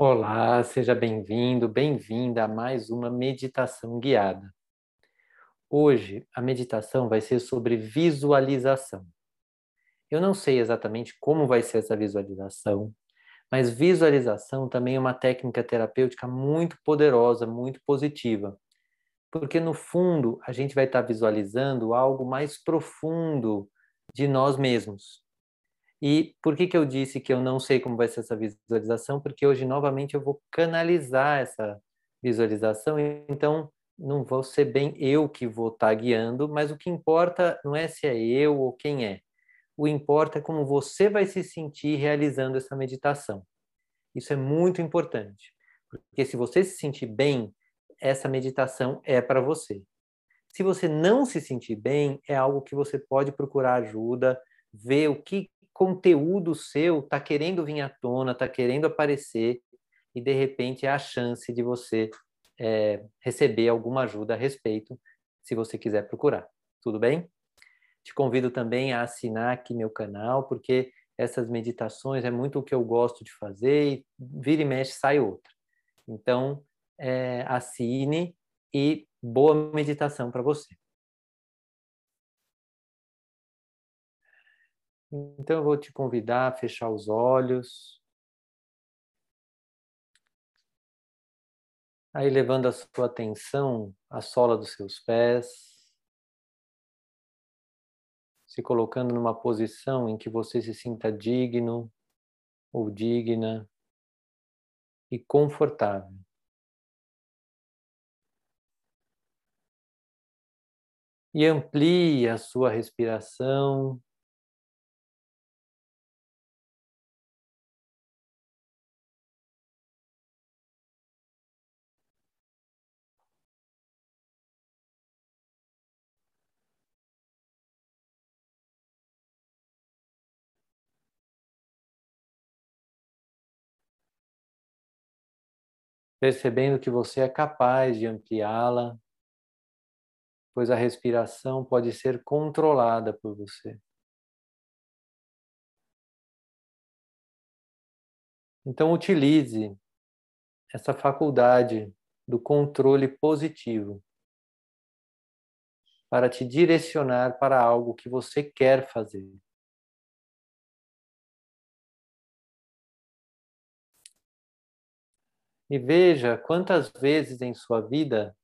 Olá, seja bem-vindo, bem-vinda a mais uma meditação guiada. Hoje a meditação vai ser sobre visualização. Eu não sei exatamente como vai ser essa visualização, mas visualização também é uma técnica terapêutica muito poderosa, muito positiva. Porque no fundo a gente vai estar visualizando algo mais profundo de nós mesmos. E por que, que eu disse que eu não sei como vai ser essa visualização? Porque hoje, novamente, eu vou canalizar essa visualização, então não vou ser bem eu que vou estar guiando, mas o que importa não é se é eu ou quem é. O importa é como você vai se sentir realizando essa meditação. Isso é muito importante, porque se você se sentir bem, essa meditação é para você. Se você não se sentir bem, é algo que você pode procurar ajuda, ver o que conteúdo seu está querendo vir à tona, está querendo aparecer, e de repente é a chance de você é, receber alguma ajuda a respeito, se você quiser procurar. Tudo bem? Te convido também a assinar aqui meu canal, porque essas meditações é muito o que eu gosto de fazer e vira e mexe sai outra. Então, é, assine e boa meditação para você. Então eu vou te convidar a fechar os olhos. Aí levando a sua atenção à sola dos seus pés, se colocando numa posição em que você se sinta digno ou digna e confortável. E amplie a sua respiração percebendo que você é capaz de ampliá-la, pois a respiração pode ser controlada por você. Então, utilize essa faculdade do controle positivo para te direcionar para algo que você quer fazer. E veja quantas vezes em sua vida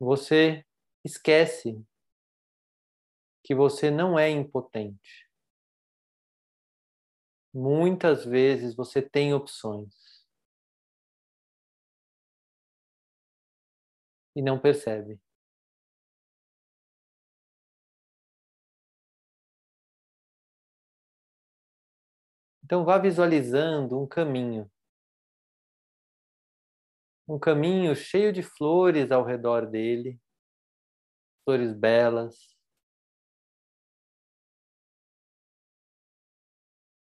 você esquece que você não é impotente. Muitas vezes você tem opções e não percebe. Então vá visualizando um caminho um caminho cheio de flores ao redor dele, flores belas.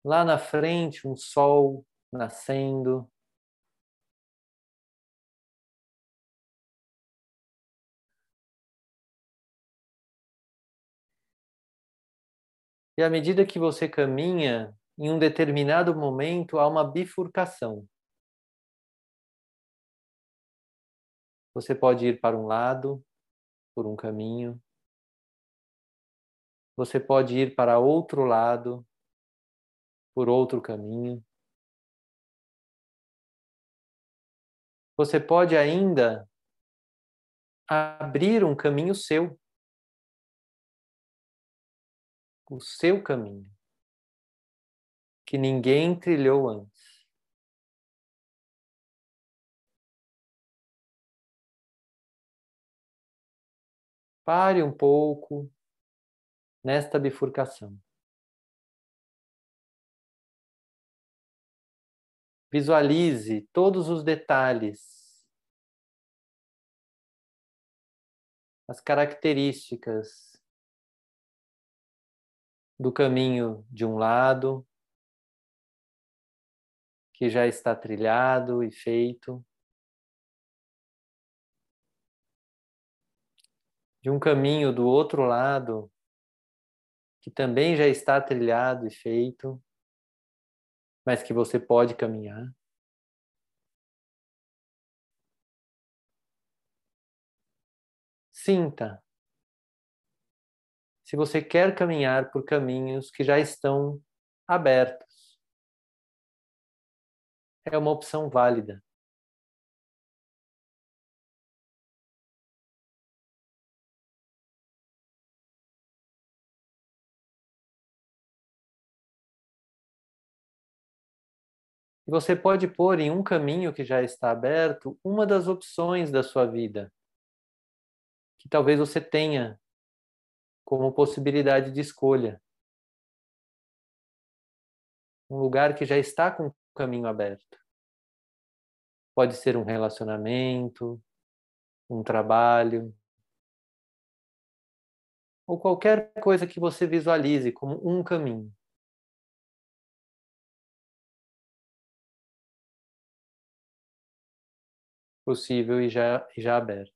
Lá na frente, um sol nascendo. E à medida que você caminha, em um determinado momento há uma bifurcação. Você pode ir para um lado, por um caminho. Você pode ir para outro lado, por outro caminho. Você pode ainda abrir um caminho seu. O seu caminho. Que ninguém trilhou antes. Pare um pouco nesta bifurcação. Visualize todos os detalhes, as características do caminho de um lado, que já está trilhado e feito. De um caminho do outro lado, que também já está trilhado e feito. mas que você pode caminhar. Sinta se você quer caminhar por caminhos que já estão abertos. É uma opção válida. E você pode pôr em um caminho que já está aberto uma das opções da sua vida, que talvez você tenha como possibilidade de escolha. Um lugar que já está com o caminho aberto. Pode ser um relacionamento, um trabalho, ou qualquer coisa que você visualize como um caminho. Possível e já, e já aberto.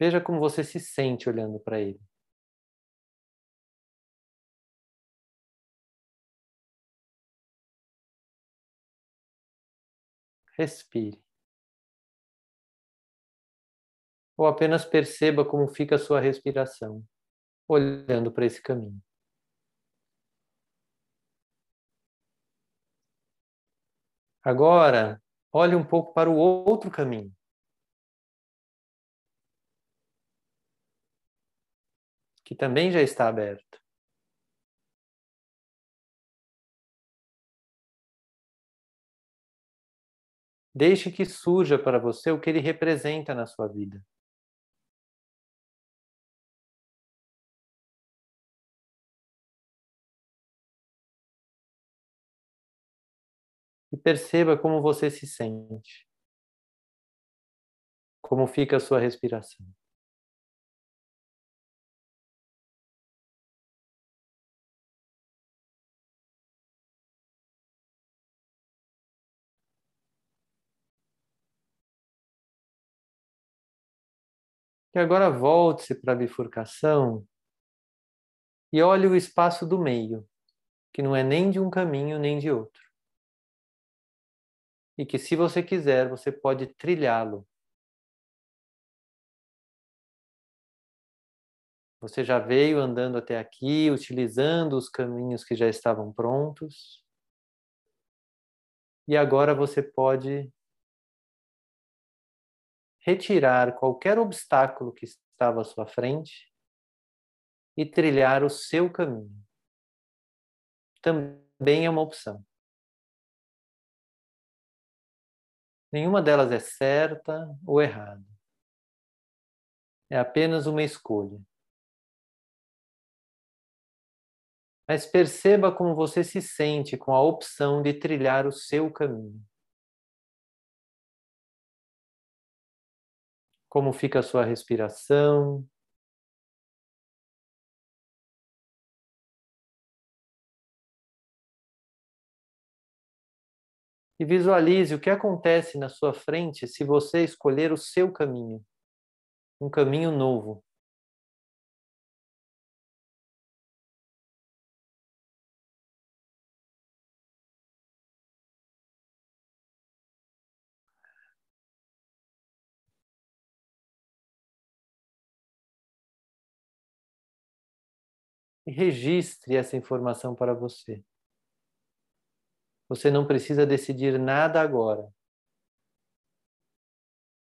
Veja como você se sente olhando para ele. Respire. Ou apenas perceba como fica a sua respiração, olhando para esse caminho. Agora, olhe um pouco para o outro caminho. Que também já está aberto. Deixe que surja para você o que ele representa na sua vida. E perceba como você se sente. Como fica a sua respiração. E agora volte-se para a bifurcação e olhe o espaço do meio, que não é nem de um caminho nem de outro e que, se você quiser, você pode trilhá-lo. Você já veio andando até aqui, utilizando os caminhos que já estavam prontos. E agora você pode retirar qualquer obstáculo que estava à sua frente e trilhar o seu caminho. Também é uma opção. Nenhuma delas é certa ou errada. É apenas uma escolha. Mas perceba como você se sente com a opção de trilhar o seu caminho. Como fica a sua respiração, e visualize o que acontece na sua frente se você escolher o seu caminho, um caminho novo. E registre essa informação para você. Você não precisa decidir nada agora.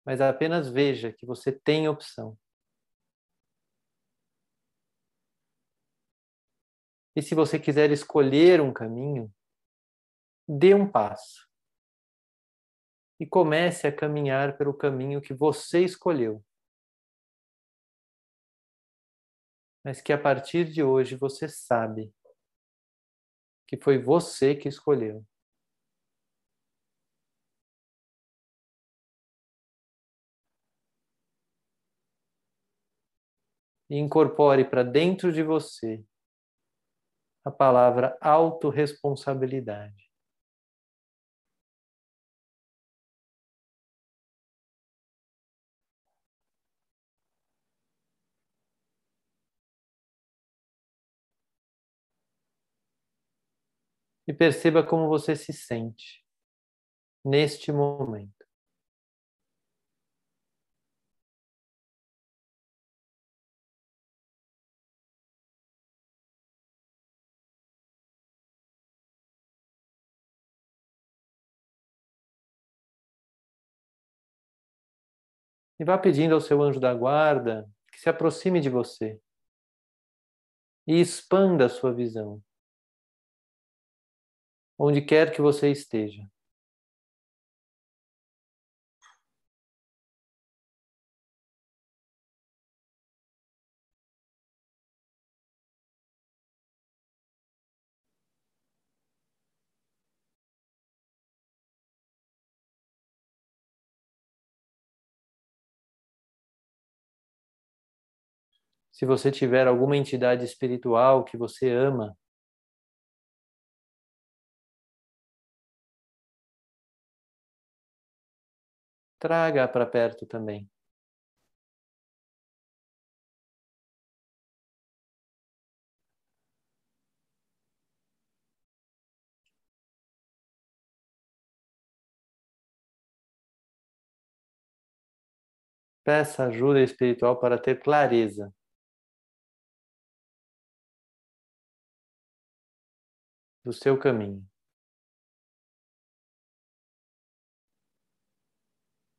Mas apenas veja que você tem opção. E se você quiser escolher um caminho, dê um passo. E comece a caminhar pelo caminho que você escolheu. Mas que a partir de hoje você sabe que foi você que escolheu. E incorpore para dentro de você a palavra autorresponsabilidade. E perceba como você se sente neste momento. E vá pedindo ao seu anjo da guarda que se aproxime de você e expanda a sua visão, onde quer que você esteja. Se você tiver alguma entidade espiritual que você ama, traga para perto também. Peça ajuda espiritual para ter clareza. do seu caminho,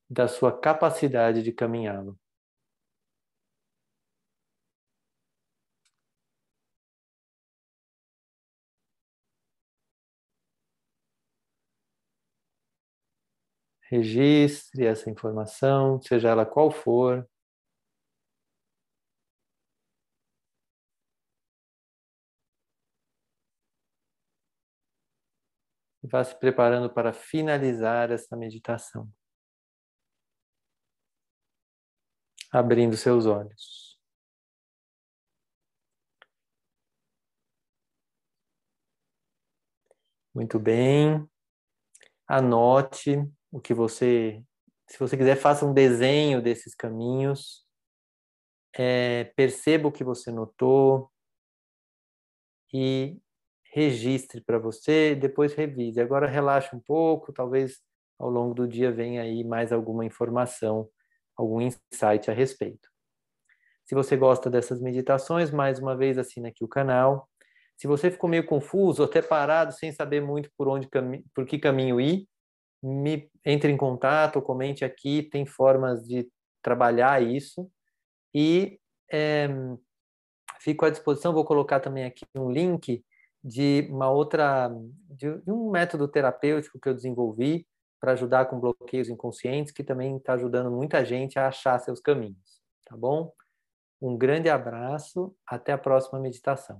da sua capacidade de caminhá-lo. Registre essa informação, seja ela qual for. e vá se preparando para finalizar essa meditação. Abrindo seus olhos. Muito bem. Anote o que você. Se você quiser, faça um desenho desses caminhos. É, perceba o que você notou e registre para você, depois revise. Agora relaxe um pouco, talvez ao longo do dia venha aí mais alguma informação, algum insight a respeito. Se você gosta dessas meditações, mais uma vez assina aqui o canal. Se você ficou meio confuso, até parado, sem saber muito por onde por que caminho ir, me entre em contato, comente aqui, tem formas de trabalhar isso e é, fico à disposição. Vou colocar também aqui um link de uma outra de um método terapêutico que eu desenvolvi para ajudar com bloqueios inconscientes que também está ajudando muita gente a achar seus caminhos, tá bom? Um grande abraço, até a próxima meditação.